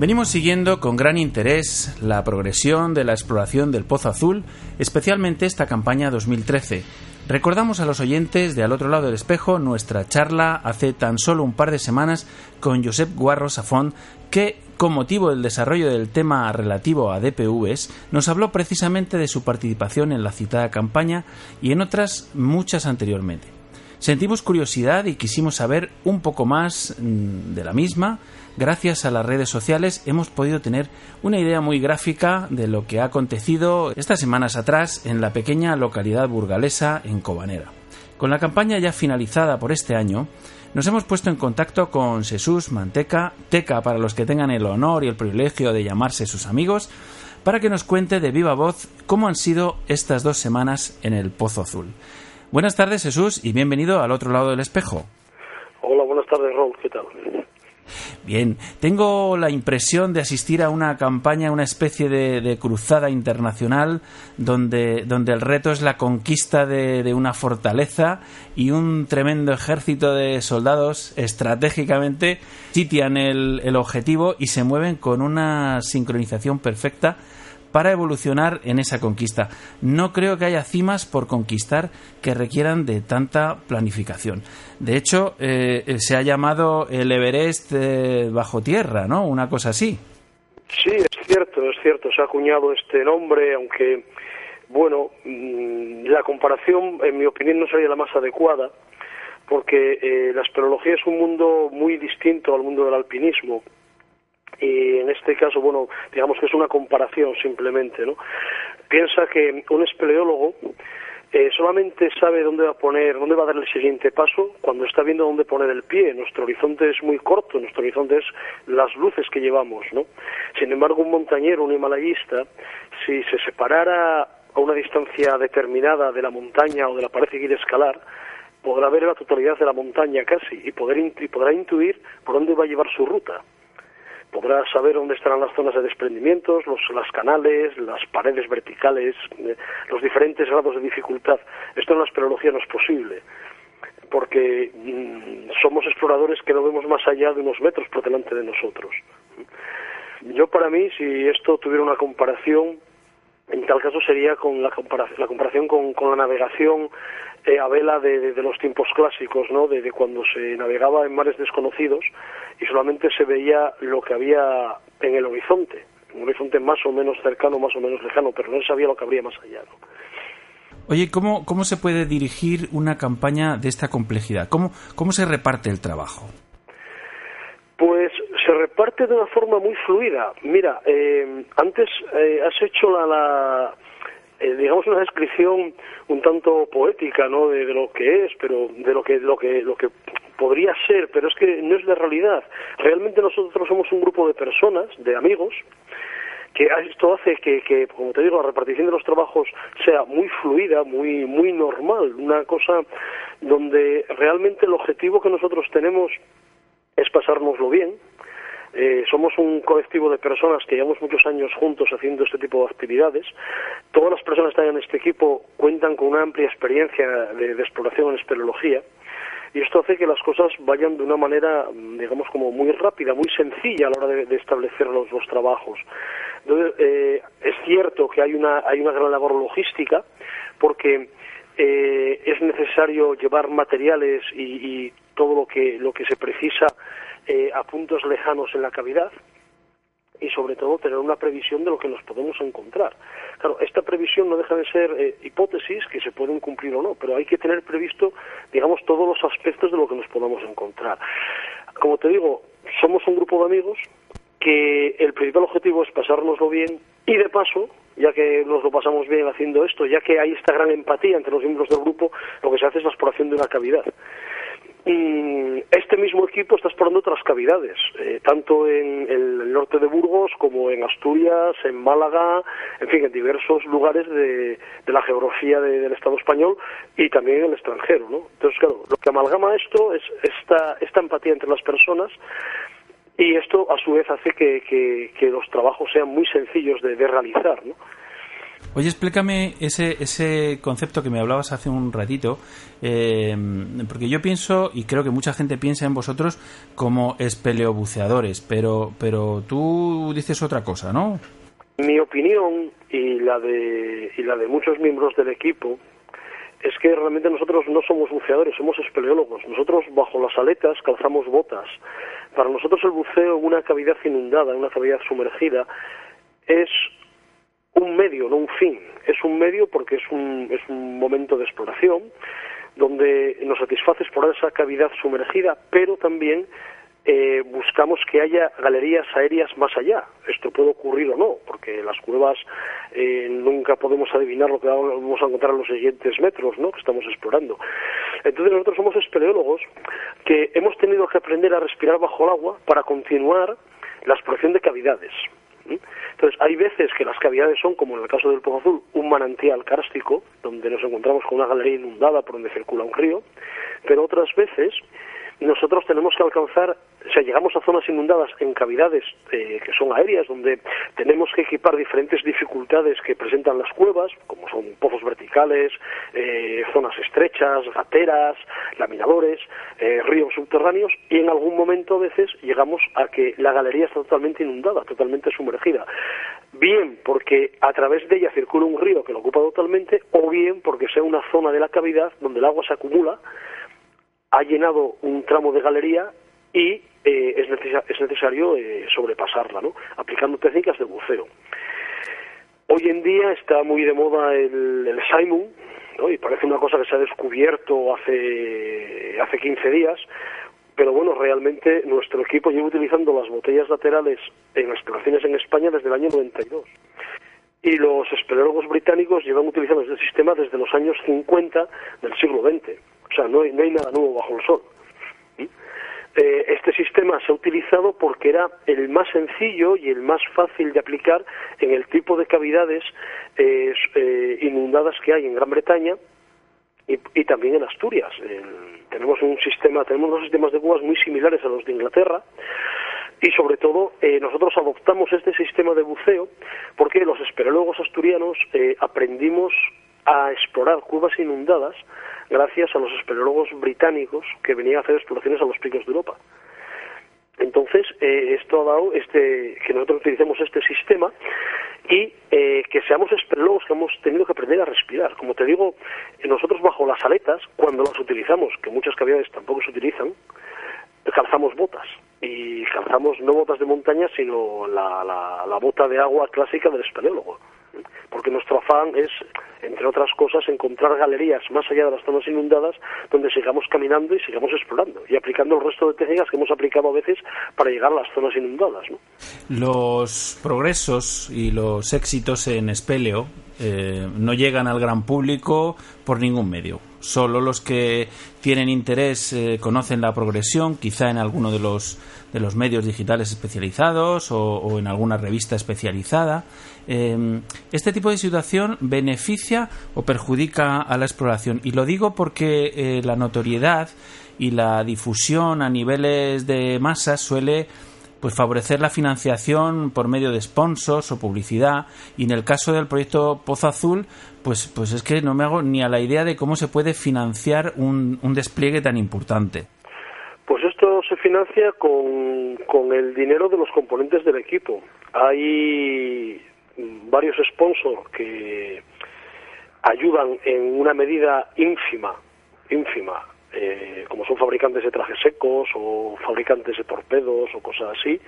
Venimos siguiendo con gran interés la progresión de la exploración del Pozo Azul, especialmente esta campaña 2013. Recordamos a los oyentes de Al otro lado del espejo nuestra charla hace tan solo un par de semanas con Josep Guarro Safón, que, con motivo del desarrollo del tema relativo a DPVs, nos habló precisamente de su participación en la citada campaña y en otras muchas anteriormente. Sentimos curiosidad y quisimos saber un poco más mm, de la misma, gracias a las redes sociales hemos podido tener una idea muy gráfica de lo que ha acontecido estas semanas atrás en la pequeña localidad burgalesa en Cobanera. Con la campaña ya finalizada por este año, nos hemos puesto en contacto con Jesús Manteca, Teca para los que tengan el honor y el privilegio de llamarse sus amigos, para que nos cuente de viva voz cómo han sido estas dos semanas en el Pozo Azul. Buenas tardes Jesús y bienvenido al otro lado del espejo. Hola, buenas tardes Raúl, ¿qué tal? Bien, tengo la impresión de asistir a una campaña, una especie de, cruzada internacional donde, donde, el reto es la conquista de, una fortaleza y un tremendo ejército de soldados estratégicamente sitian el, el objetivo y se mueven con una sincronización perfecta para evolucionar en esa conquista. No creo que haya cimas por conquistar que requieran de tanta planificación. De hecho, eh, se ha llamado el Everest eh, bajo tierra, ¿no? Una cosa así. Sí, es cierto, es cierto. Se ha acuñado este nombre, aunque, bueno, mm, la comparación, en mi opinión, no sería la más adecuada, porque eh, la espeleología es un mundo muy distinto al mundo del alpinismo y en este caso, bueno, digamos que es una comparación simplemente, ¿no? Piensa que un espeleólogo eh, solamente sabe dónde va a poner, dónde va a dar el siguiente paso cuando está viendo dónde poner el pie. Nuestro horizonte es muy corto, nuestro horizonte es las luces que llevamos, ¿no? Sin embargo, un montañero, un himalayista, si se separara a una distancia determinada de la montaña o de la pared que quiere escalar, podrá ver la totalidad de la montaña casi y, poder, y podrá intuir por dónde va a llevar su ruta podrá saber dónde estarán las zonas de desprendimientos, los las canales, las paredes verticales, eh, los diferentes grados de dificultad. Esto en la espeleología no es posible, porque mm, somos exploradores que no vemos más allá de unos metros por delante de nosotros. Yo para mí, si esto tuviera una comparación, en tal caso sería con la comparación, la comparación con, la navegación eh, a vela de, los tiempos clásicos, ¿no? De, cuando se navegaba en mares desconocidos y solamente se veía lo que había en el horizonte, un horizonte más o menos cercano, más o menos lejano, pero no se sabía lo que habría más allá. Oye, ¿cómo, ¿cómo se puede dirigir una campaña de esta complejidad? ¿Cómo, cómo se reparte el trabajo? Se reparte de una forma muy fluida. Mira, eh, antes eh, has hecho la eh, digamos una descripción un tanto poética no de, lo que es pero de lo que lo que lo que podría ser pero es que no es la realidad. Realmente nosotros somos un grupo de personas de amigos que esto hace que, que, como te digo, la repartición de los trabajos sea muy fluida, muy, muy normal, una cosa donde realmente el objetivo que nosotros tenemos es pasárnoslo bien, eh, somos un colectivo de personas que llevamos muchos años juntos haciendo este tipo de actividades. Todas las personas que están en este equipo cuentan con una amplia experiencia de, exploración en espeleología y esto hace que las cosas vayan de una manera, digamos, como muy rápida, muy sencilla a la hora de, establecer los, trabajos. Entonces, eh, es cierto que hay una, hay una gran labor logística porque eh, es necesario llevar materiales y, y, todo lo que, lo que se precisa eh, a puntos lejanos en la cavidad y sobre todo tener una previsión de lo que nos podemos encontrar. Claro, esta previsión no deja de ser eh, hipótesis que se pueden cumplir o no, pero hay que tener previsto, digamos, todos los aspectos de lo que nos podamos encontrar. Como te digo, somos un grupo de amigos que el principal objetivo es pasárnoslo bien y de paso, ya que nos lo pasamos bien haciendo esto, ya que hay esta gran empatía entre los miembros del grupo, lo que se hace es la exploración de una cavidad. Y este mismo equipo está explorando otras cavidades, eh, tanto en el norte de Burgos como en Asturias, en Málaga, en fin, en diversos lugares de, la geografía del Estado español y también en el extranjero. ¿no? Entonces, claro, lo que amalgama esto es esta, esta empatía entre las personas y esto a su vez hace que, que, los trabajos sean muy sencillos de, de realizar. ¿no? Oye, explícame ese, ese concepto que me hablabas hace un ratito, eh, porque yo pienso, y creo que mucha gente piensa en vosotros como espeleobuceadores, pero, pero tú dices otra cosa, ¿no? Mi opinión y la de, y la de muchos miembros del equipo es que realmente nosotros no somos buceadores, somos espeleólogos. Nosotros bajo las aletas calzamos botas. Para nosotros el buceo en una cavidad inundada, una cavidad sumergida, es un medio, no un fin. Es un medio porque es un, es un momento de exploración donde nos satisface explorar esa cavidad sumergida, pero también eh, buscamos que haya galerías aéreas más allá. Esto puede ocurrir o no, porque las cuevas eh, nunca podemos adivinar lo que vamos a encontrar en los siguientes metros ¿no? que estamos explorando. Entonces nosotros somos espeleólogos que hemos tenido que aprender a respirar bajo el agua para continuar la exploración de cavidades. Entonces, hay veces que las cavidades son, como en el caso del Pozo Azul, un manantial kárstico, donde nos encontramos con una galería inundada por donde circula un río, pero otras veces nosotros tenemos que alcanzar, llegamos a zonas inundadas en cavidades eh, que son aéreas, donde tenemos que equipar diferentes dificultades que presentan las cuevas, como son pozos verticales, eh, zonas estrechas, gateras, laminadores, eh, ríos subterráneos, y en algún momento a veces llegamos a que la galería está totalmente inundada, totalmente sumergida. Bien porque a través de ella circula un río que lo ocupa totalmente, o bien porque sea una zona de la cavidad donde el agua se acumula, ha llenado un tramo de galería y eh, es, necesario eh, sobrepasarla, ¿no? aplicando técnicas de buceo. Hoy en día está muy de moda el, el Simon, ¿no? y parece una cosa que se ha descubierto hace, hace 15 días, pero bueno, realmente nuestro equipo lleva utilizando las botellas laterales en exploraciones en España desde el año 92. Y los espeleólogos británicos llevan utilizando este sistema desde los años 50 del siglo XX. O sea, no no hay nada nuevo bajo el sol. Eh, este sistema se ha utilizado porque era el más sencillo y el más fácil de aplicar en el tipo de cavidades eh, eh, inundadas que hay en Gran Bretaña y, también en Asturias. tenemos un sistema, tenemos unos sistemas de cuevas muy similares a los de Inglaterra y sobre todo nosotros adoptamos este sistema de buceo porque los espeleólogos asturianos aprendimos a explorar cuevas inundadas gracias a los espeleólogos británicos que venían a hacer exploraciones a los picos de Europa. Entonces, eh, esto ha dado este, que nosotros utilicemos este sistema y eh, que seamos espeleólogos que hemos tenido que aprender a respirar. Como te digo, nosotros bajo las aletas, cuando las utilizamos, que muchas cavidades tampoco se utilizan, calzamos botas. Y calzamos no botas de montaña, sino la, la bota de agua clásica del espeleólogo porque nuestro afán es, entre otras cosas, encontrar galerías más allá de las zonas inundadas donde sigamos caminando y sigamos explorando y aplicando el resto de técnicas que hemos aplicado a veces para llegar a las zonas inundadas. Los progresos y los éxitos en Espeleo eh, no llegan al gran público por ningún medio. Solo los que tienen interés eh, conocen la progresión, quizá en alguno de los, de los medios digitales especializados o, en alguna revista especializada. Em, este tipo de situación beneficia o perjudica a la exploración. Y lo digo porque eh, la notoriedad y la difusión a niveles de masas suele pues favorecer la financiación por medio de sponsors o publicidad. Y en el caso del proyecto Pozo Azul pues pues es que no me hago ni a la idea de cómo se puede financiar un, un despliegue tan importante. Pues esto se financia con, con el dinero de los componentes del equipo. Hay varios sponsors que ayudan en una medida ínfima ínfima eh, como son fabricantes de trajes secos o fabricantes de torpedos o cosas así,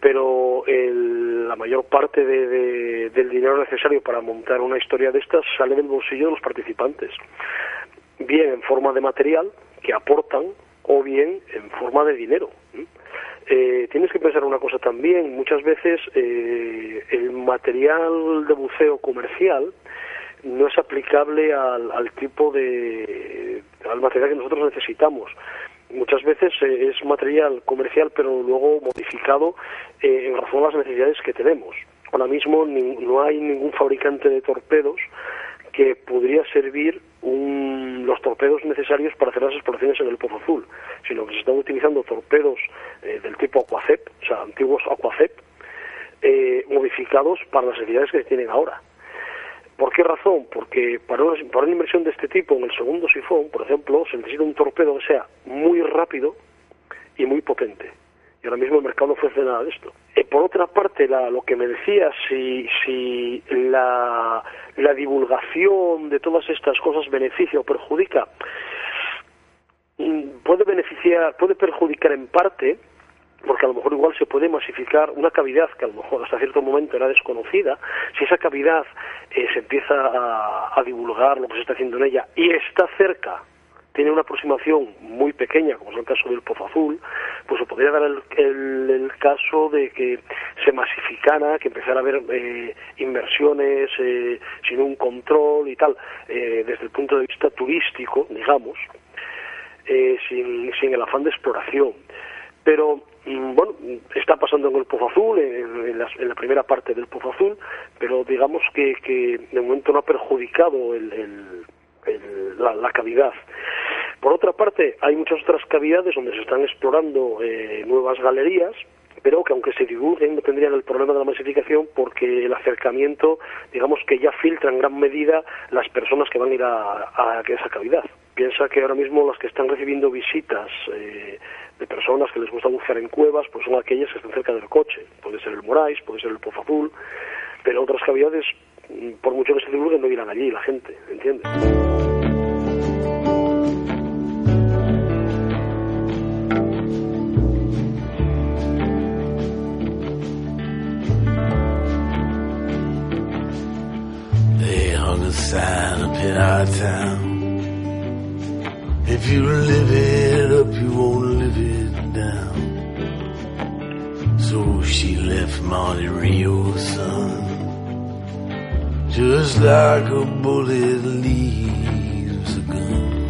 pero la mayor parte del dinero necesario para montar una historia de estas sale del bolsillo de los participantes, bien en forma de material que aportan o bien en forma de dinero. Eh, tienes que pensar una cosa también, muchas veces eh, el material de buceo comercial no es aplicable al, tipo de al material que nosotros necesitamos muchas veces eh, es material comercial pero luego modificado eh, en razón a las necesidades que tenemos ahora mismo no hay ningún fabricante de torpedos que podría servir los torpedos necesarios para hacer las exploraciones en el Pozo Azul, sino que se están utilizando torpedos eh, del tipo Aquacep, o sea, antiguos Aquacep, modificados para las necesidades que tienen ahora. ¿Por qué razón? Porque para una, para una inversión de este tipo en el segundo sifón, por ejemplo, se necesita un torpedo que sea muy rápido y muy potente. Y ahora mismo el mercado no ofrece nada de esto. Eh, por otra parte, lo que me decía, si, si la, la divulgación de todas estas cosas beneficia o perjudica, mm, puede beneficiar, puede perjudicar en parte, porque a lo mejor igual se puede masificar una cavidad que a lo mejor hasta cierto momento era desconocida, si esa cavidad eh, se empieza a, divulgar lo que se está haciendo en ella y está cerca, tiene una aproximación muy pequeña, como es el caso del Pozo Azul, pues se podría dar el, caso de que se masificara, que empezara a haber eh, inversiones eh, sin un control y tal, desde el punto de vista turístico, digamos, sin, sin el afán de exploración. Pero bueno, está pasando en el Pozo Azul, en, la, primera parte del Pozo Azul, pero digamos que, que de momento no ha perjudicado el, la, cavidad. Por otra parte, hay muchas otras cavidades donde se están explorando eh, nuevas galerías, pero que aunque se divulguen no tendrían el problema de la masificación porque el acercamiento, digamos que ya filtra en gran medida las personas que van a ir a, a esa cavidad. Piensa que ahora mismo las que están recibiendo visitas eh, de personas que les gusta bucear en cuevas, pues son aquellas que están cerca del coche. Puede ser el Moraes, puede ser el Pozo Azul, pero otras cavidades, mm, por mucho que se divulguen, no irán allí la gente, ¿entiendes? If you live it up, you won't So she left Monte Rio, son, just like a bullet leaves a gun.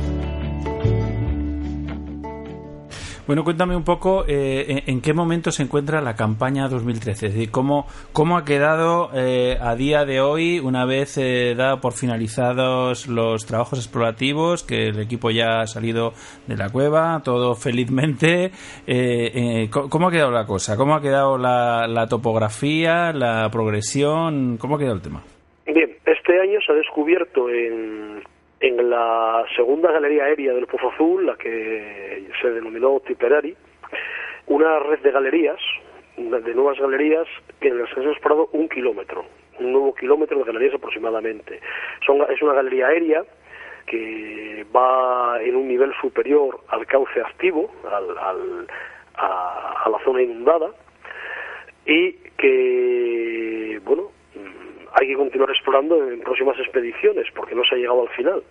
Bueno, cuéntame un poco eh, en, qué momento se encuentra la campaña 2013, es decir, cómo, cómo ha quedado eh, a día de hoy, una vez eh, dado por finalizados los trabajos explorativos, que el equipo ya ha salido de la cueva, todo felizmente. ¿Cómo ha quedado la cosa? ¿Cómo ha quedado la, la topografía, la progresión? ¿Cómo ha quedado el tema? Bien, este año se ha descubierto en en la segunda galería aérea del Pozo Azul, la que se denominó Tipperary, una red de galerías, de nuevas galerías, que en las que se ha explorado un kilómetro, un nuevo kilómetro de galerías aproximadamente. es una galería aérea que va en un nivel superior al cauce activo, al, a la zona inundada, y que, bueno, hay que continuar explorando en próximas expediciones porque no se ha llegado al final.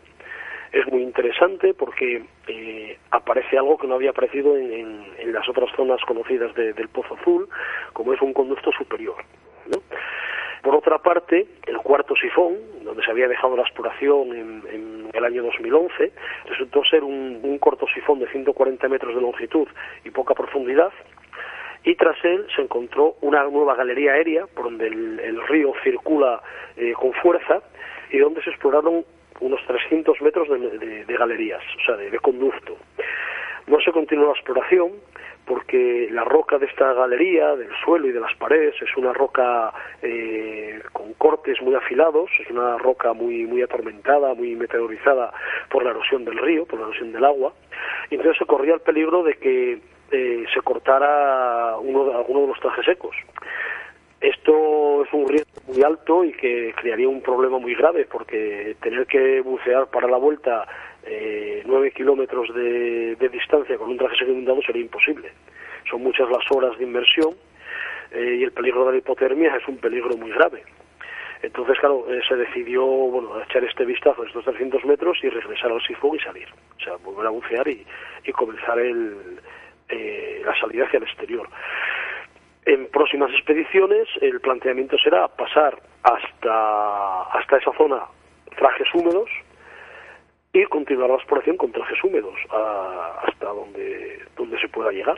Es muy interesante porque eh, aparece algo que no había aparecido en, las otras zonas conocidas del Pozo Azul, como es un conducto superior. Por otra parte, el cuarto sifón, donde se había dejado la exploración en, el año 2011, resultó ser un, un corto sifón de 140 metros de longitud y poca profundidad, y tras él se encontró una nueva galería aérea por donde el, río circula eh, con fuerza y donde se exploraron unos 300 metros de, galerías, o sea, de, conducto. No se continuó la exploración porque la roca de esta galería, del suelo y de las paredes, es una roca eh, con cortes muy afilados, es una roca muy, muy atormentada, muy meteorizada por la erosión del río, por la erosión del agua, y entonces se corría el peligro de que eh, se cortara uno de, alguno de los trajes secos. Esto es un riesgo muy alto y que crearía un problema muy grave porque tener que bucear para la vuelta eh, nueve kilómetros de, distancia con un traje seco inundado sería imposible. Son muchas las horas de inmersión eh, y el peligro de la hipotermia es un peligro muy grave. Entonces, claro, se decidió bueno, echar este vistazo a estos 300 metros y regresar al sifón y salir. O sea, volver a bucear y comenzar el, eh, la salida hacia el exterior. En próximas expediciones el planteamiento será pasar hasta, hasta esa zona trajes húmedos y continuar la exploración con trajes húmedos hasta donde, donde se pueda llegar.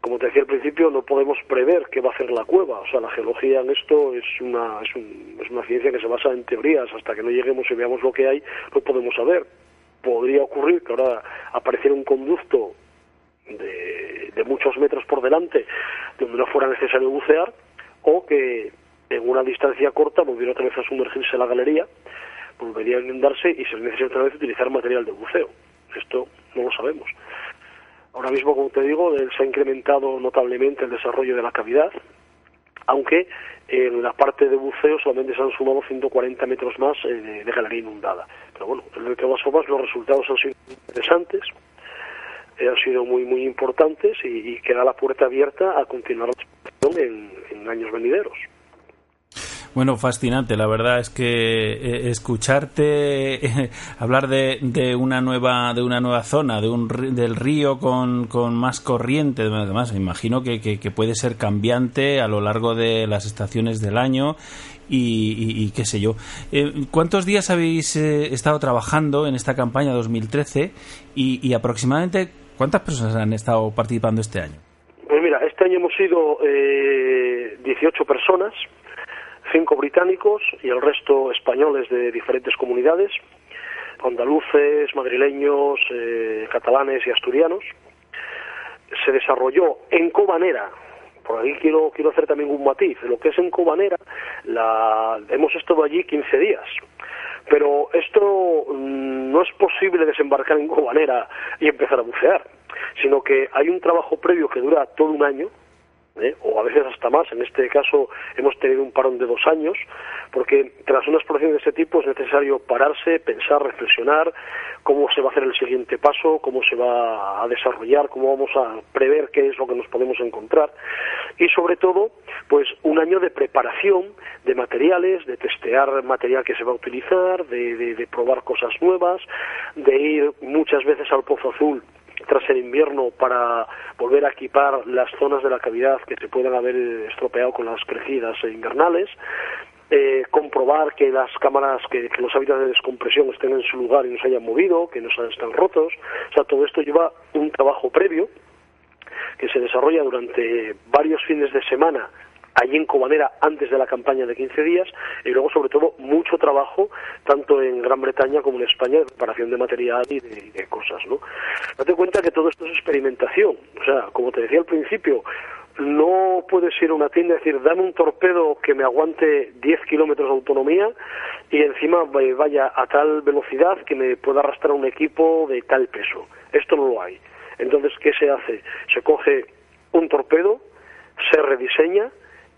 Como te decía al principio, no podemos prever qué va a hacer la cueva. O sea, la geología en esto es una, es, es una ciencia que se basa en teorías. Hasta que no lleguemos y veamos lo que hay, no podemos saber. Podría ocurrir que ahora apareciera un conducto de, muchos metros por delante donde no fuera necesario bucear o que en una distancia corta volviera otra vez a sumergirse la galería, volvería a inundarse y se necesita otra vez utilizar material de buceo. Esto no lo sabemos. Ahora mismo, como te digo, se ha incrementado notablemente el desarrollo de la cavidad, aunque en la parte de buceo solamente se han sumado 140 metros más eh, de, galería inundada. Pero bueno, de todas formas los resultados han sido interesantes han sido muy muy importantes y, queda la puerta abierta a continuar en, años venideros. Bueno, fascinante. La verdad es que eh, escucharte hablar de, de, una nueva de una nueva zona, de un del río con, con más corriente, además, me imagino que, que, puede ser cambiante a lo largo de las estaciones del año y, qué sé yo. Eh, ¿Cuántos días habéis eh, estado trabajando en esta campaña 2013 y, y aproximadamente ¿Cuántas personas han estado participando este año? Pues mira, este año hemos sido eh, 18 personas, cinco británicos y el resto españoles de diferentes comunidades, andaluces, madrileños, eh, catalanes y asturianos. Se desarrolló en Cobanera, por ahí quiero, quiero hacer también un matiz, lo que es en Cobanera, la, hemos estado allí 15 días. Pero esto mm, no es posible desembarcar en Cobanera y empezar a bucear, sino que hay un trabajo previo que dura todo un año, ¿eh? o a veces hasta más. En este caso hemos tenido un parón de dos años, porque tras una exploración de este tipo es necesario pararse, pensar, reflexionar cómo se va a hacer el siguiente paso, cómo se va a desarrollar, cómo vamos a prever qué es lo que nos podemos encontrar y sobre todo, pues un año de preparación de materiales, de testear material que se va a utilizar, de, de probar cosas nuevas, de ir muchas veces al Pozo Azul tras el invierno para volver a equipar las zonas de la cavidad que se puedan haber estropeado con las crecidas invernales, eh, comprobar que las cámaras, que, los hábitats de descompresión estén en su lugar y no se hayan movido, que no están rotos. O sea, todo esto lleva un trabajo previo que se desarrolla durante varios fines de semana allí en Cobanera antes de la campaña de 15 días y luego sobre todo mucho trabajo tanto en Gran Bretaña como en España de preparación de material y de, cosas, ¿no? Date cuenta que todo esto es experimentación, o sea, como te decía al principio, no puedes ir a una tienda y decir, dame un torpedo que me aguante 10 kilómetros de autonomía y encima vaya a tal velocidad que me pueda arrastrar un equipo de tal peso. Esto no lo hay. Entonces, ¿qué se hace? Se coge un torpedo, se rediseña,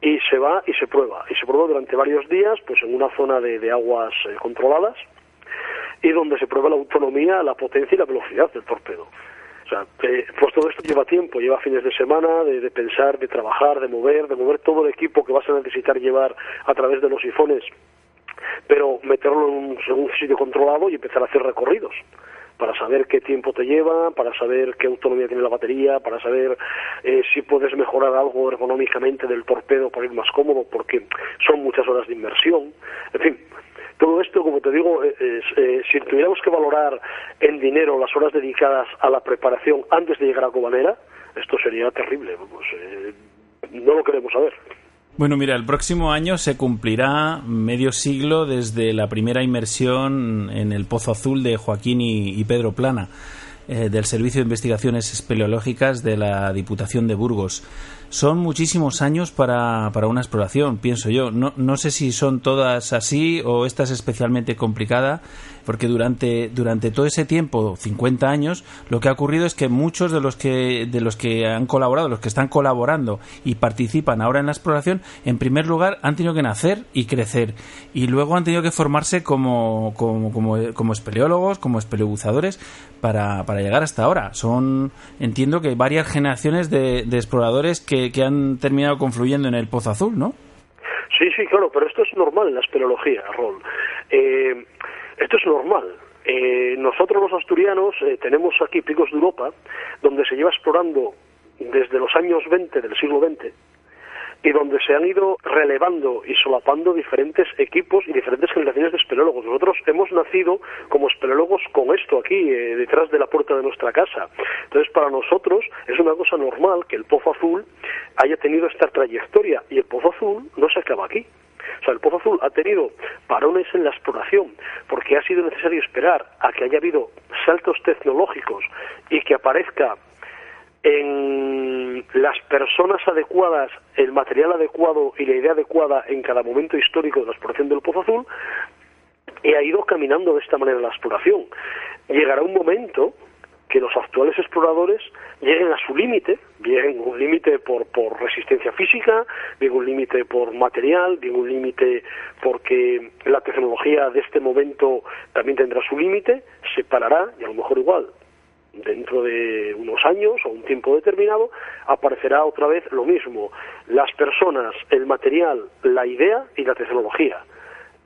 y se va y se prueba. Y se prueba durante varios días, pues en una zona de, aguas eh, controladas y donde se prueba la autonomía, la potencia y la velocidad del torpedo. O sea, pues todo esto lleva tiempo, lleva fines de semana de, pensar, de trabajar, de mover, de mover todo el equipo que vas a necesitar llevar a través de los sifones, pero meterlo en un sitio controlado y empezar a hacer recorridos para saber qué tiempo te lleva, para saber qué autonomía tiene la batería, para saber eh, si puedes mejorar algo ergonómicamente del torpedo para ir más cómodo, porque son muchas horas de inmersión. En fin, todo esto, como te digo, eh, eh, si tuviéramos que valorar en dinero las horas dedicadas a la preparación antes de llegar a Cobanera, esto sería terrible. no lo queremos saber. Bueno, mira, el próximo año se cumplirá medio siglo desde la primera inmersión en el Pozo Azul de Joaquín y, Pedro Plana, eh, del Servicio de Investigaciones Espeleológicas de la Diputación de Burgos. Son muchísimos años para, para una exploración, pienso yo. No, no sé si son todas así o esta es especialmente complicada, porque durante, durante todo ese tiempo, 50 años, lo que ha ocurrido es que muchos de los que, de los que han colaborado, los que están colaborando y participan ahora en la exploración, en primer lugar han tenido que nacer y crecer, y luego han tenido que formarse como, como, como, como espeleólogos, como espeleobuzadores, para, para llegar hasta ahora. Son, entiendo que varias generaciones de, de exploradores que que, han terminado confluyendo en el Pozo Azul, ¿no? Sí, sí, claro, pero esto es normal en la espeleología, Rol. Eh, esto es normal. Eh, nosotros los asturianos eh, tenemos aquí picos de Europa donde se lleva explorando desde los años 20 del siglo XX y donde se han ido relevando y solapando diferentes equipos y diferentes generaciones de espeleólogos. Nosotros hemos nacido como espeleólogos con esto aquí, eh, detrás de la puerta de nuestra casa. Entonces, para nosotros es una cosa normal que el Pozo Azul haya tenido esta trayectoria y el Pozo Azul no se acaba aquí. O sea, el Pozo Azul ha tenido parones en la exploración porque ha sido necesario esperar a que haya habido saltos tecnológicos y que aparezca en las personas adecuadas, el material adecuado y la idea adecuada en cada momento histórico de la exploración del Pozo Azul, y ha ido caminando de esta manera la exploración. Llegará un momento que los actuales exploradores lleguen a su límite, bien un límite por, por resistencia física, bien un límite por material, bien un límite porque la tecnología de este momento también tendrá su límite, se parará y a lo mejor igual dentro de unos años o un tiempo determinado, aparecerá otra vez lo mismo. Las personas, el material, la idea y la tecnología.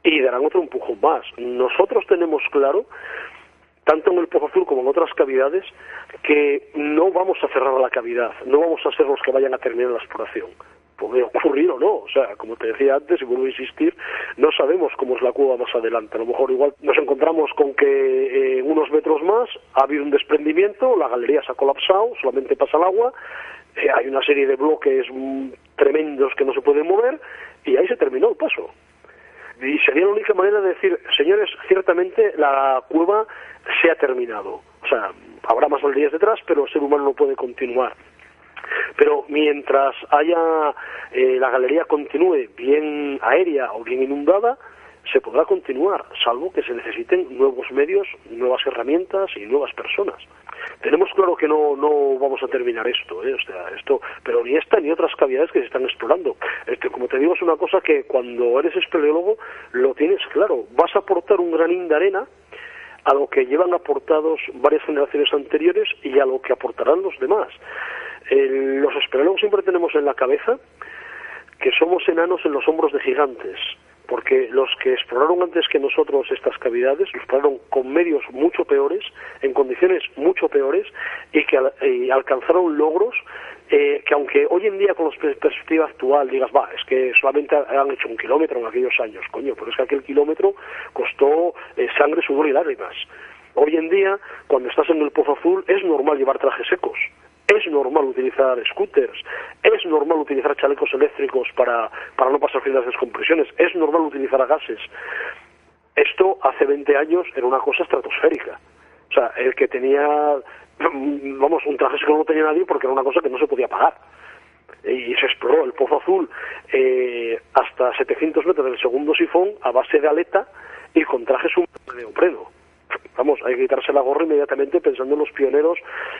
Y darán otro empujón más. Nosotros tenemos claro, tanto en el Pozo Azul como en otras cavidades, que no vamos a cerrar la cavidad, no vamos a ser los que vayan a terminar la exploración puede ocurrir o no. O sea, como te decía antes, y vuelvo a insistir, no sabemos cómo es la cueva más adelante. A lo mejor igual nos encontramos con que eh, unos metros más ha habido un desprendimiento, la galería se ha colapsado, solamente pasa el agua, eh, hay una serie de bloques mm, tremendos que no se pueden mover y ahí se terminó el paso. Y sería la única manera de decir, señores, ciertamente la cueva se ha terminado. O sea, habrá más días detrás, pero el ser humano no puede continuar. Pero mientras haya eh, la galería continúe bien aérea o bien inundada, se podrá continuar, salvo que se necesiten nuevos medios, nuevas herramientas y nuevas personas. Tenemos claro que no, no vamos a terminar esto, ¿eh? o sea, esto, pero ni esta ni otras cavidades que se están explorando. Este, como te digo, es una cosa que cuando eres espeleólogo lo tienes claro. Vas a aportar un granín de arena a lo que llevan aportados varias generaciones anteriores y a lo que aportarán los demás los espeleólogos siempre tenemos en la cabeza que somos enanos en los hombros de gigantes, porque los que exploraron antes que nosotros estas cavidades, lo exploraron con medios mucho peores, en condiciones mucho peores, y que alcanzaron logros eh, que aunque hoy en día con la perspectiva actual digas, va, es que solamente han hecho un kilómetro en aquellos años, coño, pero es que aquel kilómetro costó eh, sangre, sudor y lágrimas. Hoy en día, cuando estás en el Pozo Azul, es normal llevar trajes secos es normal utilizar scooters, es normal utilizar chalecos eléctricos para, para no pasar las descompresiones, es normal utilizar gases. Esto hace 20 años era una cosa estratosférica. O sea, el que tenía, vamos, un traje que no tenía nadie porque era una cosa que no se podía pagar. Y se exploró el Pozo Azul eh, hasta 700 metros del segundo sifón a base de aleta y con trajes de neopreno vamos, hay que quitarse la gorra inmediatamente pensando en los pioneros,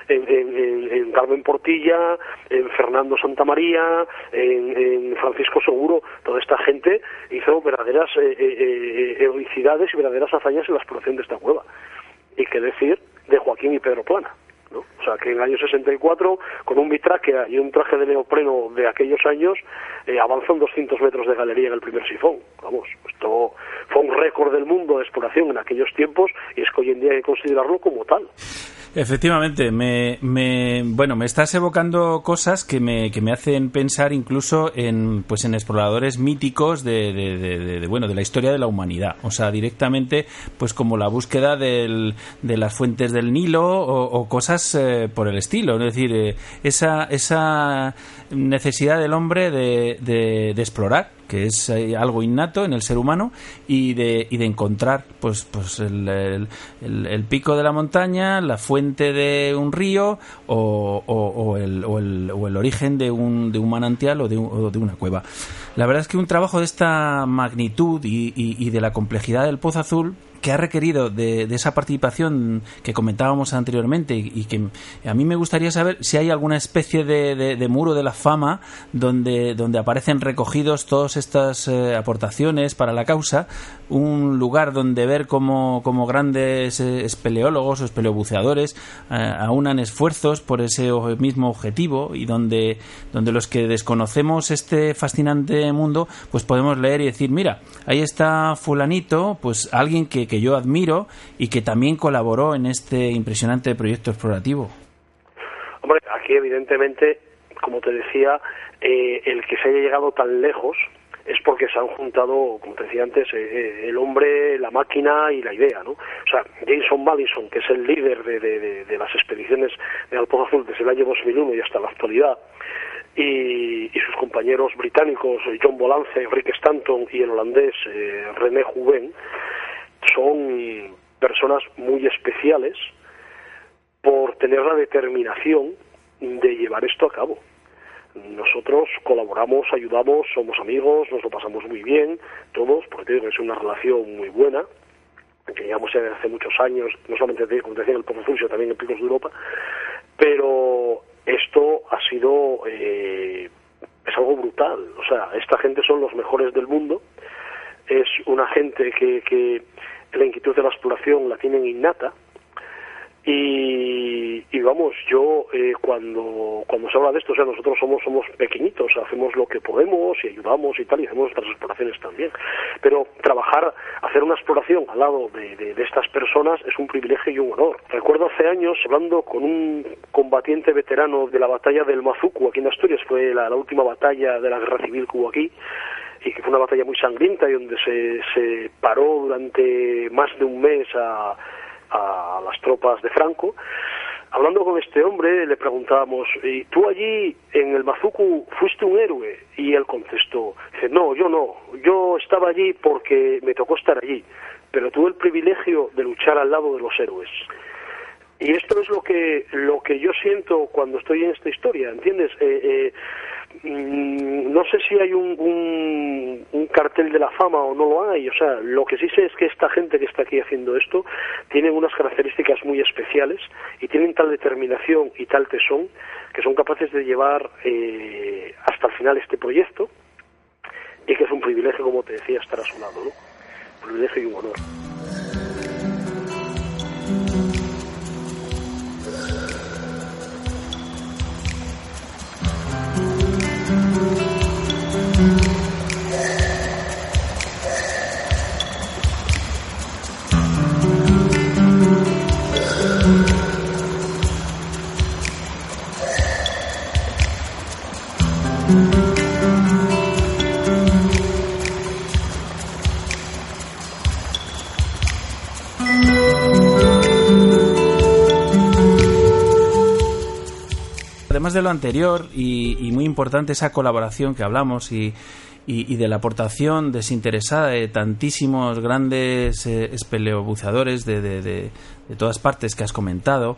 en, Carmen Portilla, en Fernando Santamaría, en, Francisco Seguro, toda esta gente hizo verdaderas eh, eh, eh, heroicidades y verdaderas hazañas en la exploración de esta cueva. Y qué decir de Joaquín y Pedro Plana. O sea, que en el año 64, con un bitráquea y un traje de neopreno de aquellos años, eh, avanzan 200 metros de galería en el primer sifón. Vamos, esto fue un récord del mundo de exploración en aquellos tiempos y es que hoy en día hay que considerarlo como tal. Efectivamente, me, me, bueno, me estás evocando cosas que me, que me hacen pensar incluso en, pues en exploradores míticos de, de, bueno, de la historia de la humanidad. O sea, directamente, pues como la búsqueda del, de las fuentes del Nilo o, cosas eh, por el estilo. Es decir, eh, esa, esa necesidad del hombre de, de, explorar que es eh, algo innato en el ser humano y de, y de encontrar pues pues el, el, pico de la montaña la fuente de un río o, o, el, o el, origen de un, de un manantial o de, de, una cueva la verdad es que un trabajo de esta magnitud y, de la complejidad del Pozo Azul que ha requerido de, esa participación que comentábamos anteriormente y, que a mí me gustaría saber si hay alguna especie de, muro de la fama donde, donde aparecen recogidos todas estas eh, aportaciones para la causa, un lugar donde ver cómo, grandes eh, espeleólogos o espeleobuceadores eh, aunan esfuerzos por ese mismo objetivo y donde, donde los que desconocemos este fascinante mundo pues podemos leer y decir mira, ahí está fulanito, pues alguien que que yo admiro y que también colaboró en este impresionante proyecto explorativo. Hombre, aquí evidentemente, como te decía, eh, el que se haya llegado tan lejos es porque se han juntado, como te decía antes, eh, eh, el hombre, la máquina y la idea, ¿no? O sea, Jason Madison, que es el líder de, las expediciones de Alpo Azul desde el año 2001 y hasta la actualidad, y, sus compañeros británicos, John Bolance, Rick Stanton y el holandés René Jouven, son personas muy especiales por tener la determinación de llevar esto a cabo. Nosotros colaboramos, ayudamos, somos amigos, nos lo pasamos muy bien, todos, porque digo que es una relación muy buena, que llevamos hace muchos años, no solamente, como decía, en el Pozo también en Picos de Europa, pero esto ha sido, eh, es algo brutal, o sea, esta gente son los mejores del mundo, es una gente que, que la inquietud de la exploración la tienen innata y, vamos, yo eh, cuando, cuando se habla de esto, o sea, nosotros somos, somos pequeñitos, hacemos lo que podemos y ayudamos y tal, y hacemos nuestras exploraciones también. Pero trabajar, hacer una exploración al lado de, de, estas personas es un privilegio y un honor. Recuerdo hace años, hablando con un combatiente veterano de la batalla del Mazuku aquí en Asturias, fue la, la última batalla de la guerra civil que hubo aquí, y que fue una batalla muy sangrienta y donde se, se paró durante más de un mes a, a las tropas de Franco. Hablando con este hombre le preguntábamos, ¿y tú allí en el Mazuku fuiste un héroe? Y él contestó, no, yo no, yo estaba allí porque me tocó estar allí, pero tuve el privilegio de luchar al lado de los héroes. Y esto es lo que, lo que yo siento cuando estoy en esta historia, ¿entiendes? Eh, eh, Mm, no sé si hay un, un, cartel de la fama o no lo hay. O sea, lo que sí sé es que esta gente que está aquí haciendo esto tiene unas características muy especiales y tienen tal determinación y tal tesón que son capaces de llevar eh, hasta el final este proyecto y que es un privilegio, como te decía, estar a su lado, ¿no? Un privilegio y un honor. De lo anterior y, muy importante esa colaboración que hablamos y, y, de la aportación desinteresada de tantísimos grandes eh, espeleobuceadores de, de, de, todas partes que has comentado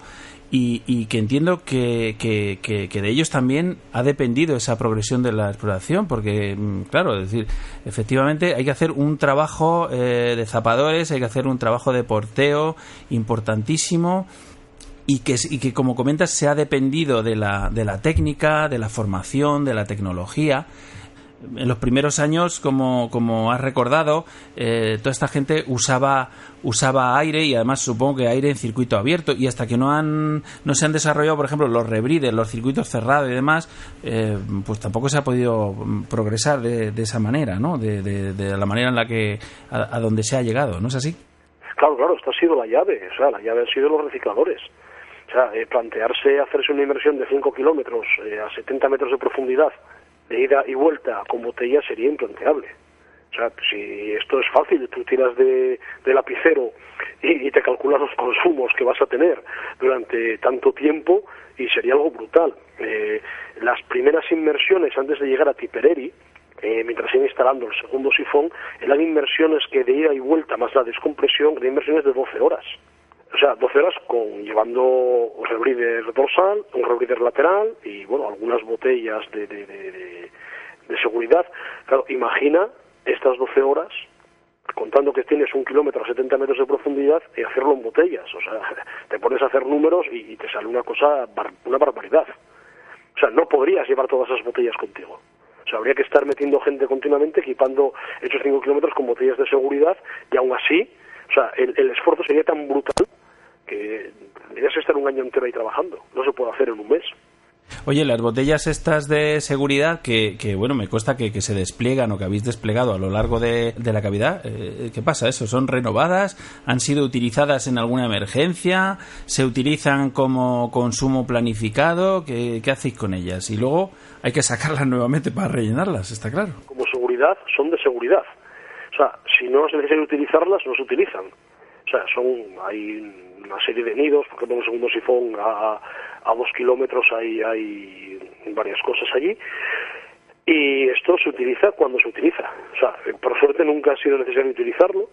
y, que entiendo que, que, de ellos también ha dependido esa progresión de la exploración, porque, mm, claro, es decir, efectivamente hay que hacer un trabajo eh, de zapadores, hay que hacer un trabajo de porteo importantísimo y que, y que, como comentas, se ha dependido de la, de la técnica, de la formación, de la tecnología. en los primeros años, como, como has recordado, eh, toda esta gente usaba, usaba aire y además supongo que aire en circuito abierto y hasta que no, han, no se han desarrollado, por ejemplo, los rebrides, los circuitos cerrados y demás, eh, pues tampoco se ha podido progresar de, de esa manera, ¿no? De, de, la manera en la que, a, donde se ha llegado, ¿no es así? Claro, claro, esta ha sido la llave, o sea, la llave han sido los recicladores. O sea, eh, plantearse hacerse una inversión de 5 kilómetros a 70 metros de profundidad de ida y vuelta con botella sería implanteable. O sea, si esto es fácil, tú tiras de, lapicero y, te calculas los consumos que vas a tener durante tanto tiempo y sería algo brutal. Eh, las primeras inmersiones antes de llegar a Tipperary, eh, mientras iban instalando el segundo sifón, eran inmersiones que de ida y vuelta más la descompresión, eran inmersiones de 12 horas. O sea, 12 horas con llevando un rebrider dorsal, un rebrider lateral y, bueno, algunas botellas de, de, seguridad. Claro, imagina estas 12 horas contando que tienes un kilómetro a 70 metros de profundidad y hacerlo en botellas. O sea, te pones a hacer números y, te sale una cosa, una barbaridad. O sea, no podrías llevar todas esas botellas contigo. O sea, habría que estar metiendo gente continuamente, equipando esos 5 kilómetros con botellas de seguridad y aún así, o sea, el, el esfuerzo sería tan brutal que deberías estar un año entero ahí trabajando. No se puede hacer en un mes. Oye, las botellas estas de seguridad que, que bueno, me cuesta que, que, se despliegan o que habéis desplegado a lo largo de, de la cavidad, eh, ¿qué pasa eso? ¿Son renovadas? ¿Han sido utilizadas en alguna emergencia? ¿Se utilizan como consumo planificado? ¿Qué, qué hacéis con ellas? Y luego hay que sacarlas nuevamente para rellenarlas, ¿está claro? Como seguridad, son de seguridad. O sea, si no es necesario utilizarlas, no se utilizan. O sea, son, hay una serie de nidos, por ejemplo, un segundo sifón a, a dos kilómetros hay, hay varias cosas allí. Y esto se utiliza cuando se utiliza. O sea, por suerte nunca ha sido necesario utilizarlo.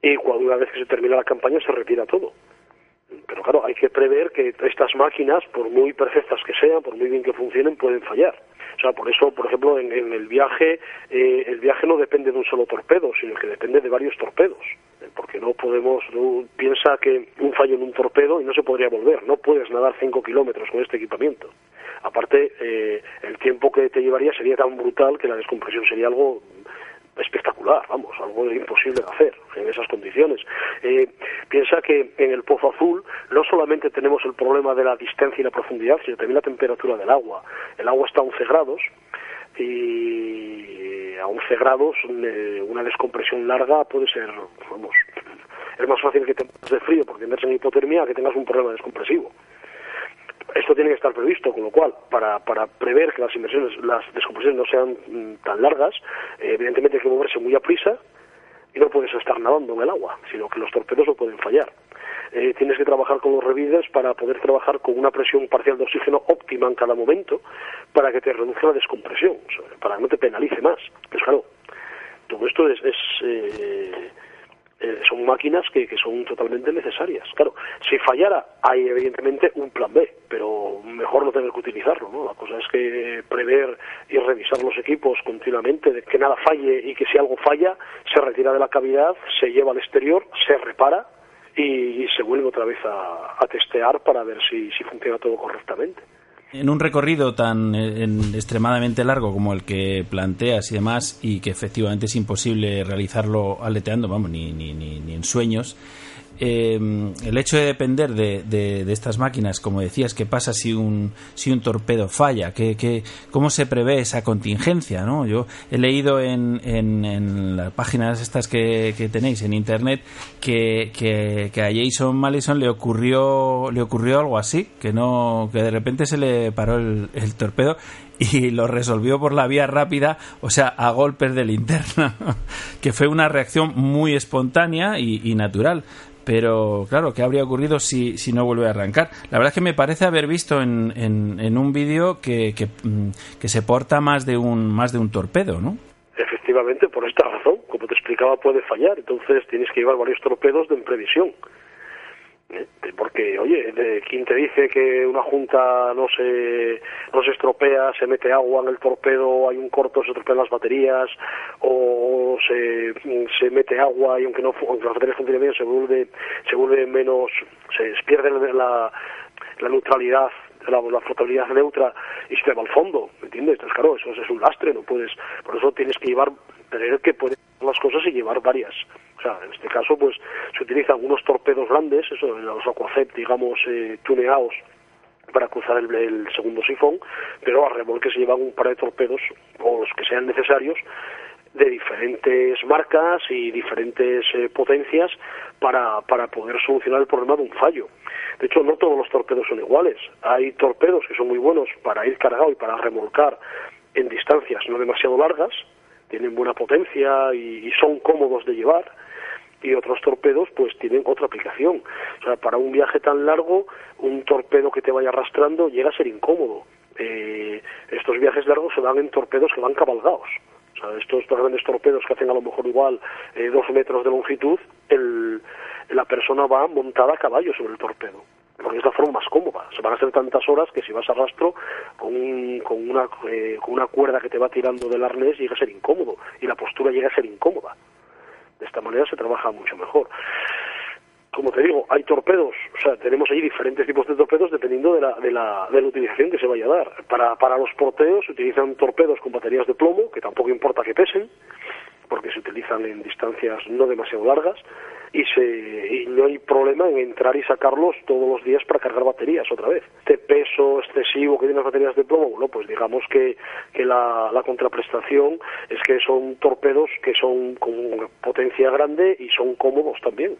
Y cuando una vez que se termina la campaña se retira todo. Pero claro, hay que prever que estas máquinas, por muy perfectas que sean, por muy bien que funcionen, pueden fallar. O sea, por eso, por ejemplo, en, el viaje, eh, el viaje no depende de un solo torpedo, sino que depende de varios torpedos. Eh, porque no podemos, piensa que un fallo en un torpedo y no se podría volver. No puedes nadar 5 kilómetros con este equipamiento. Aparte, eh, el tiempo que te llevaría sería tan brutal que la descompresión sería algo espectacular, vamos, algo imposible de hacer en esas condiciones. Eh, piensa que en el Pozo Azul no solamente tenemos el problema de la distancia y la profundidad, sino también la temperatura del agua. El agua está a 11 grados y a 11 grados eh, una descompresión larga puede ser, vamos, es más fácil que te de frío porque tendrás en hipotermia que tengas un problema descompresivo esto tiene que estar previsto, con lo cual, para, para prever que las inversiones, las descompresiones no sean mm, tan largas, eh, evidentemente hay que moverse muy a prisa y no puedes estar nadando en el agua, sino que los torpedos no pueden fallar. Eh, tienes que trabajar con los revides para poder trabajar con una presión parcial de oxígeno óptima en cada momento para que te reduzca la descompresión, para que no te penalice más. Pues claro, todo esto es, es eh, eh, son máquinas que, que, son totalmente necesarias. Claro, si fallara, hay evidentemente un plan B, pero mejor no tener que utilizarlo, ¿no? La cosa es que prever y revisar los equipos continuamente, de que nada falle y que si algo falla, se retira de la cavidad, se lleva al exterior, se repara y, se vuelve otra vez a, testear para ver si funciona todo correctamente en un recorrido tan eh, extremadamente largo como el que planteas y demás, y que efectivamente es imposible realizarlo aleteando, vamos, ni, ni, ni en sueños, eh, el hecho de depender de, estas máquinas, como decías, ¿qué pasa si un, si un torpedo falla? ¿Qué, qué, cómo se prevé esa contingencia? ¿no? Yo he leído en, en, las páginas estas que, que, tenéis en Internet que, que, a Jason Mallison le ocurrió, le ocurrió algo así, que, no, que de repente se le paró el, torpedo y lo resolvió por la vía rápida, o sea, a golpes de linterna, que fue una reacción muy espontánea y natural pero claro, ¿qué habría ocurrido si, si no vuelve a arrancar? La verdad es que me parece haber visto en, en, un vídeo que, que, mm, que, se porta más de un más de un torpedo, ¿no? Efectivamente, por esta razón, como te explicaba, puede fallar, entonces tienes que llevar varios torpedos de previsión. ¿Eh? porque oye de, quien te dice que una junta no se no se estropea se mete agua en el torpedo hay un corto se estropean las baterías o se, se mete agua y aunque no aunque las baterías funcionen bien se vuelve se vuelve menos se pierde la, la neutralidad la, la flotabilidad neutra y se te va al fondo, ¿me entiendes? Entonces, claro, eso es un lastre, no puedes, por eso tienes que llevar, tener que poder las cosas y llevar varias. O sea, en este caso, pues se utilizan unos torpedos grandes, eso, los Aquacept, digamos, eh, tuneados para cruzar el, el, segundo sifón, pero a remolque se llevan un par de torpedos, o los que sean necesarios, de diferentes marcas y diferentes eh, potencias para, para poder solucionar el problema de un fallo. De hecho, no todos los torpedos son iguales. Hay torpedos que son muy buenos para ir cargado y para remolcar en distancias no demasiado largas, tienen buena potencia y, son cómodos de llevar, y otros torpedos pues tienen otra aplicación. O sea, para un viaje tan largo, un torpedo que te vaya arrastrando llega a ser incómodo. Eh, estos viajes largos se dan en torpedos que van cabalgados. O sea, estos grandes torpedos que hacen a lo mejor igual eh, dos metros de longitud, el, la persona va montada a caballo sobre el torpedo porque es la forma más cómoda. Se van a hacer tantas horas que si vas a rastro con, un, con, una, eh, con una cuerda que te va tirando del arnés llega a ser incómodo y la postura llega a ser incómoda. De esta manera se trabaja mucho mejor. Como te digo, hay torpedos, o sea, tenemos ahí diferentes tipos de torpedos dependiendo de la, de la, de la utilización que se vaya a dar. Para, para los porteos se utilizan torpedos con baterías de plomo, que tampoco importa que pesen, porque se utilizan en distancias no demasiado largas y, se, y no hay problema en entrar y sacarlos todos los días para cargar baterías otra vez. Este peso excesivo que tienen las baterías de plomo, bueno, pues digamos que, que la, la contraprestación es que son torpedos que son con potencia grande y son cómodos también.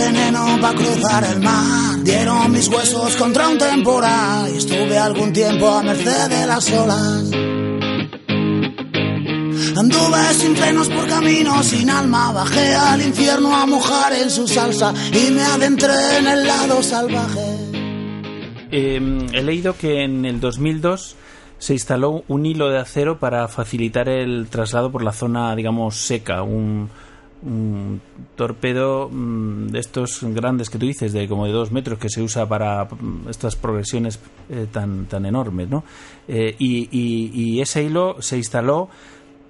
Veneno para cruzar el mar. Dieron mis huesos contra un temporal y estuve algún tiempo a merced de las olas. Anduve sin frenos por caminos sin alma, bajé al infierno a mojar en su salsa y me adentré en el lado salvaje. Eh, he leído que en el 2002 se instaló un hilo de acero para facilitar el traslado por la zona, digamos, seca, un torpedo mm, de estos grandes que tú dices, de como de dos metros, que se usa para mm, estas progresiones eh, tan, tan enormes, ¿no? Eh, y, y, y, ese hilo se instaló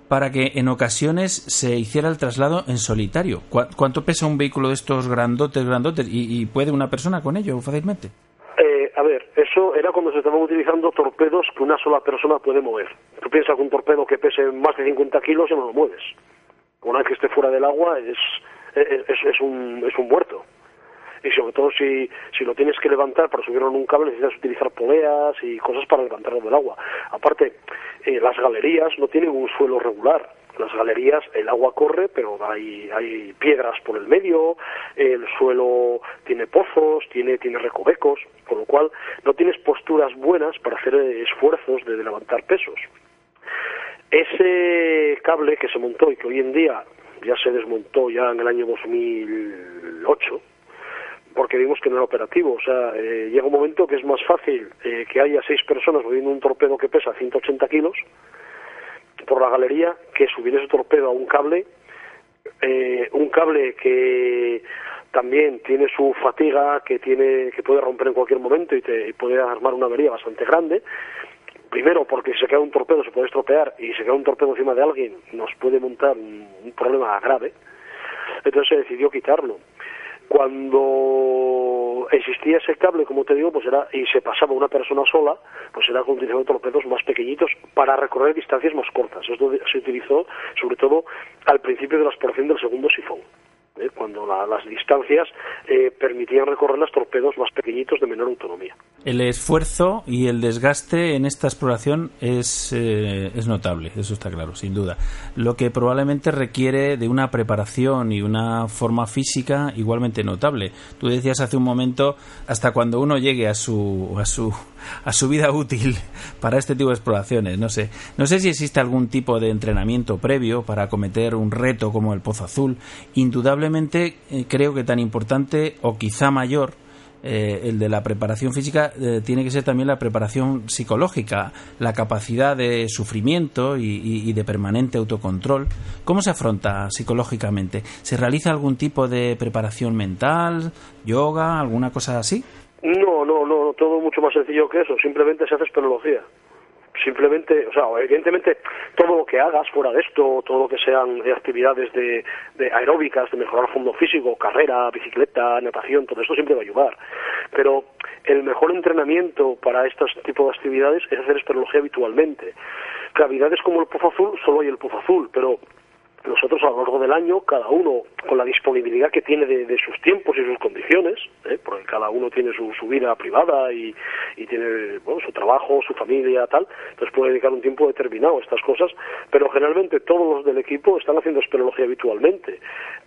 para que en ocasiones se hiciera el traslado en solitario. ¿Cu ¿Cuánto pesa un vehículo de estos grandotes, grandotes? ¿Y, y puede una persona con ello fácilmente? Eh, a ver, eso era cuando se estaban utilizando torpedos que una sola persona puede mover. Tú piensas que un torpedo que pese más de 50 kilos ya no lo mueves una vez que esté fuera del agua es, es, es, un, es un muerto. Y sobre todo si, si lo tienes que levantar para subirlo en un cable necesitas utilizar poleas y cosas para levantarlo del agua. Aparte, eh, las galerías no tienen un suelo regular. Las galerías, el agua corre, pero hay, hay piedras por el medio, el suelo tiene pozos, tiene, tiene recovecos, con lo cual no tienes posturas buenas para hacer esfuerzos de, de levantar pesos. Ese cable que se montó y que hoy en día ya se desmontó ya en el año 2008, porque vimos que no era operativo. O sea, eh, llega un momento que es más fácil eh, que haya seis personas moviendo un torpedo que pesa 180 kilos por la galería que subir ese torpedo a un cable, eh, un cable que también tiene su fatiga, que tiene que puede romper en cualquier momento y, te, y puede armar una avería bastante grande primero porque si se queda un torpedo se puede estropear y si se queda un torpedo encima de alguien nos puede montar un, problema grave entonces se decidió quitarlo cuando existía ese cable, como te digo, pues era y se pasaba una persona sola, pues era con utilizando torpedos más pequeñitos para recorrer distancias más cortas. Esto se utilizó sobre todo al principio de la exploración del segundo sifón. ¿Eh? cuando la, las distancias eh, permitían recorrer los torpedos más pequeñitos de menor autonomía. El esfuerzo y el desgaste en esta exploración es, eh, es notable, eso está claro, sin duda. Lo que probablemente requiere de una preparación y una forma física igualmente notable. Tú decías hace un momento, hasta cuando uno llegue a su, a su, a su vida útil para este tipo de exploraciones, no sé. No sé si existe algún tipo de entrenamiento previo para acometer un reto como el Pozo Azul. Indudablemente eh, creo que tan importante o quizá mayor eh, el de la preparación física eh, tiene que ser también la preparación psicológica, la capacidad de sufrimiento y, y, y, de permanente autocontrol. ¿Cómo se afronta psicológicamente? ¿Se realiza algún tipo de preparación mental, yoga, alguna cosa así? No, no, no, todo mucho más sencillo que eso. Simplemente se hace espeleología. simplemente, o sea, evidentemente todo lo que hagas fuera de esto, todo lo que sean actividades de, de aeróbicas, de mejorar el fondo físico, carrera, bicicleta, natación, todo esto siempre va a ayudar. Pero el mejor entrenamiento para este tipo de actividades es hacer esperología habitualmente. Cavidades como el pozo azul, solo hay el pozo azul, pero nosotros a lo largo del año, cada uno con la disponibilidad que tiene de, sus tiempos y sus condiciones, ¿eh? porque cada uno tiene su, vida privada y, tiene bueno, su trabajo, su familia, tal, entonces puede dedicar un tiempo determinado a estas cosas, pero generalmente todos los del equipo están haciendo esperología habitualmente.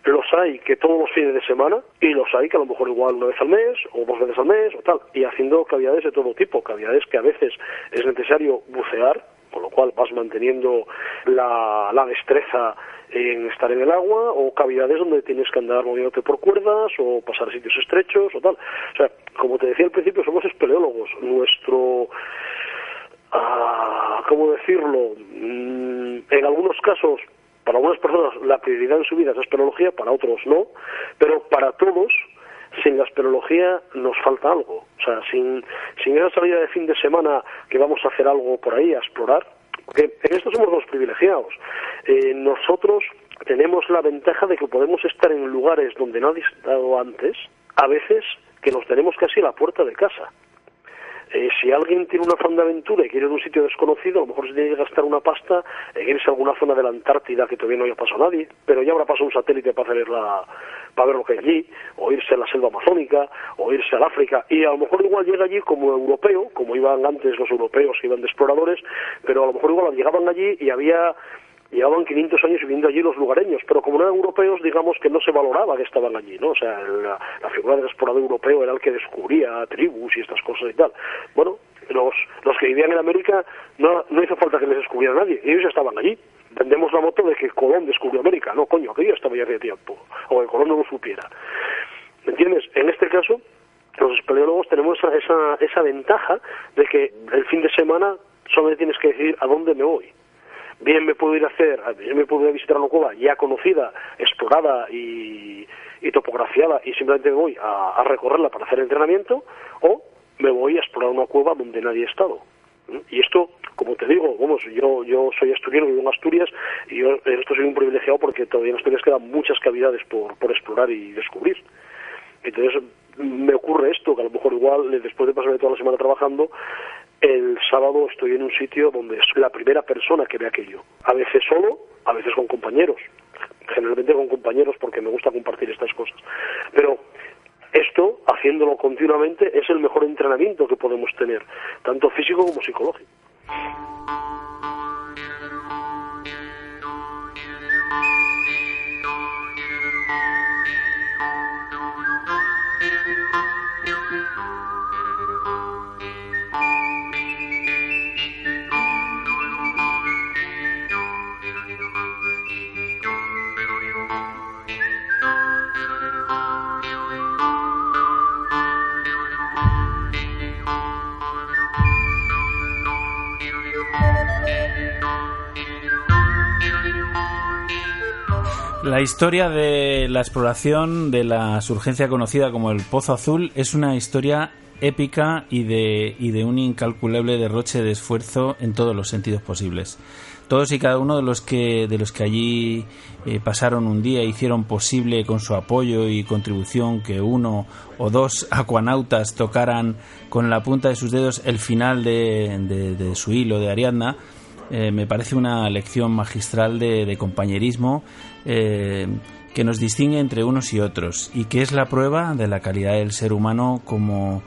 Los hay que todos los fines de semana y los hay que a lo mejor igual una vez al mes o dos veces al mes o tal, y haciendo cavidades de todo tipo, cavidades que a veces es necesario bucear, con lo cual vas manteniendo la, la destreza en estar en el agua o cavidades donde tienes que andar moviéndote por cuerdas o pasar sitios estrechos o tal. O sea, como te decía al principio, somos espeleólogos. Nuestro, ah, ¿cómo decirlo? Mm, en algunos casos, para algunas personas la prioridad en su vida es la espeleología, para otros no, pero para todos sin la espeleología nos falta algo. O sea, sin, sin esa salida de fin de semana que vamos a hacer algo por ahí, a explorar, porque en esto somos los privilegiados. Eh, nosotros tenemos la ventaja de que podemos estar en lugares donde no ha estado antes, a veces que nos tenemos casi a la puerta de casa. Eh, si alguien tiene una fan de aventura y quiere ir a un sitio desconocido, a lo mejor se tiene que gastar una pasta en irse a alguna zona de la Antártida que todavía no haya pasado nadie, pero ya habrá pasado un satélite para ver, la, para ver lo que hay allí, o irse a la selva amazónica, o irse al África, y a lo mejor igual llega allí como europeo, como iban antes los europeos que iban de exploradores, pero a lo mejor igual llegaban allí y había llevaban 500 años viviendo allí los lugareños, pero como no eran europeos, digamos que no se valoraba que estaban allí, ¿no? O sea, la, figura del explorador europeo era el que descubría tribus y estas cosas y tal. Bueno, los, los que vivían en América no, no hizo falta que les descubriera nadie, ellos ya estaban allí. Vendemos la moto de que Colón descubrió América, no, coño, aquello estaba ya hace tiempo, o que Colón no lo supiera. ¿Me entiendes? En este caso, los espeleólogos tenemos esa, esa, esa ventaja de que el fin de semana solamente tienes que decir a dónde me voy bien me puedo ir a hacer, bien me puedo ir a visitar una cueva ya conocida, explorada y, topografiada y simplemente me voy a, recorrerla para hacer entrenamiento o me voy a explorar una cueva donde nadie ha estado. Y esto, como te digo, vamos, yo, yo soy asturiano, vivo en Asturias y yo en esto soy un privilegiado porque todavía en Asturias quedan muchas cavidades por, por explorar y descubrir. Entonces me ocurre esto, que a lo mejor igual después de pasarme toda la semana trabajando, el sábado estoy en un sitio donde es la primera persona que ve aquello. A veces solo, a veces con compañeros. Generalmente con compañeros porque me gusta compartir estas cosas. Pero esto, haciéndolo continuamente, es el mejor entrenamiento que podemos tener, tanto físico como psicológico. La historia de la exploración de la surgencia conocida como el Pozo Azul es una historia épica y de, y de un incalculable derroche de esfuerzo en todos los sentidos posibles. Todos y cada uno de los que, de los que allí eh, pasaron un día hicieron posible con su apoyo y contribución que uno o dos acuanautas tocaran con la punta de sus dedos el final de, su hilo de Ariadna. Eh, me parece una lección magistral de, compañerismo eh, que nos distingue entre unos y otros y que es la prueba de la calidad del ser humano como,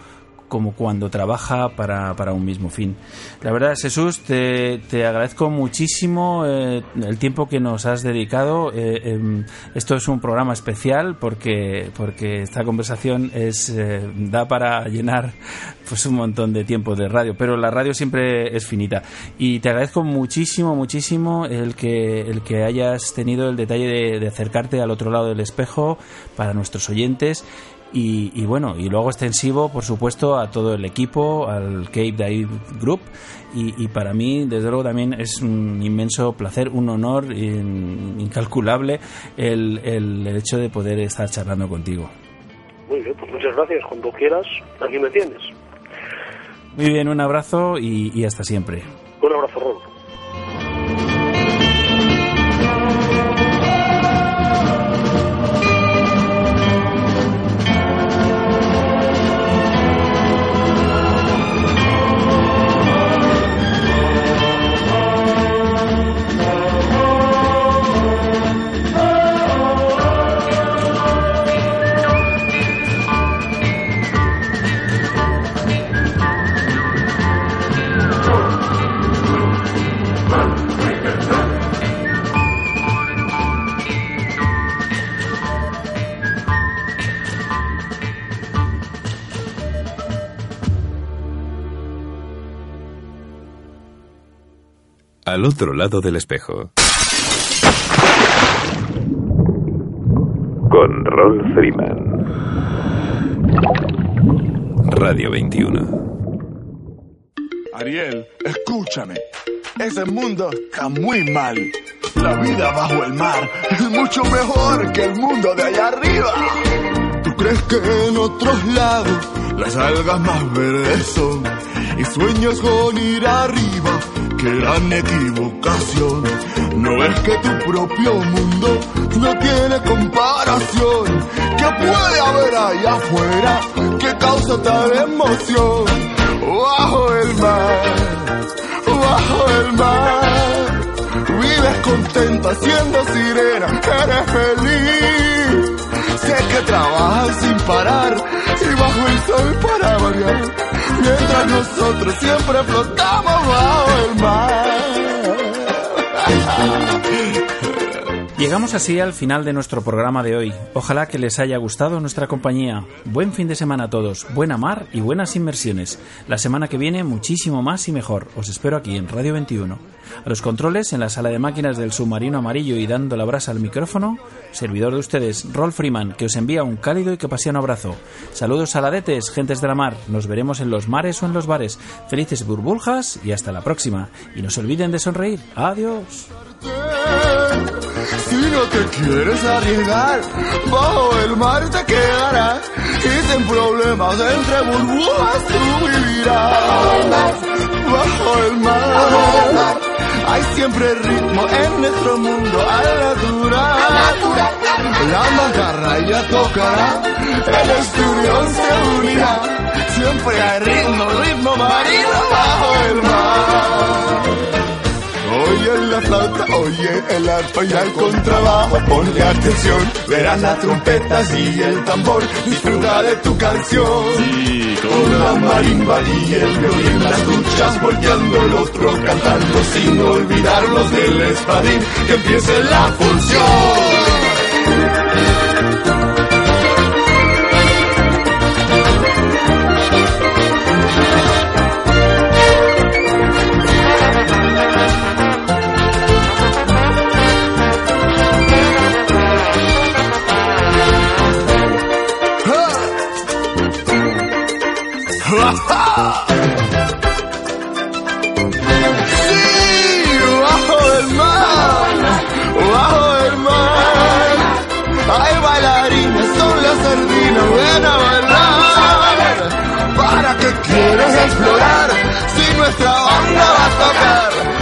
como cuando trabaja para, para, un mismo fin. La verdad, Jesús, te, te agradezco muchísimo eh, el tiempo que nos has dedicado. Eh, em, esto es un programa especial porque, porque esta conversación es, eh, da para llenar pues, un montón de tiempo de radio, pero la radio siempre es finita. Y te agradezco muchísimo, muchísimo el que, el que hayas tenido el detalle de, de acercarte al otro lado del espejo para nuestros oyentes y, bueno, y luego extensivo, por supuesto, a todo el equipo, al Cape Dive Group. Y, para mí, desde luego, también es un inmenso placer, un honor incalculable el, el, hecho de poder estar charlando contigo. Muy bien, pues muchas gracias. Cuando quieras, aquí me tienes. Muy bien, un abrazo y, y hasta siempre. Un abrazo. abrazo, Al otro lado del espejo. Con Rolf Freeman. Radio 21. Ariel, escúchame. Ese mundo está muy mal. La vida bajo el mar es mucho mejor que el mundo de allá arriba. ¿Tú crees que en otros lados las algas más verdes son? Y sueños con ir arriba, gran equivocación. No es que tu propio mundo no tiene comparación. ¿Qué puede haber allá afuera que causa tal emoción? Bajo el mar, bajo el mar. Vives contenta siendo sirena, eres feliz. Que trabajas sin parar y bajo el sol para variar. Mientras nosotros siempre flotamos bajo el mar. Llegamos así al final de nuestro programa de hoy. Ojalá que les haya gustado nuestra compañía. Buen fin de semana a todos, buena mar y buenas inmersiones. La semana que viene muchísimo más y mejor. Os espero aquí en Radio 21. A los controles en la sala de máquinas del submarino amarillo y dando la brasa al micrófono, servidor de ustedes, Rolf Freeman, que os envía un cálido y capaciano abrazo. Saludos saladetes, gentes de la mar. Nos veremos en los mares o en los bares. Felices burbujas y hasta la próxima. Y no se olviden de sonreír. Adiós. Si no te quieres arriesgar, bajo el mar te quedarás. Y sin problemas entre burbujas tú vivirás. Bajo el mar, hay siempre ritmo en nuestro mundo al natural. La macarra ya tocará, el estudio se unirá. Siempre hay ritmo, ritmo marino bajo el mar. La flauta, oye el arpa y el contrabajo, ponle atención, verás las trompetas y el tambor, disfruta de tu canción. con la marimba y el violín, las duchas volteando el otro cantando, sin olvidarnos del espadín, que empiece la función.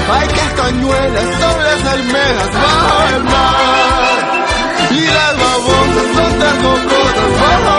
Tocar? Hay castañuelas, son las almejas bajo el mar. Y las babosas son tercocotas bajo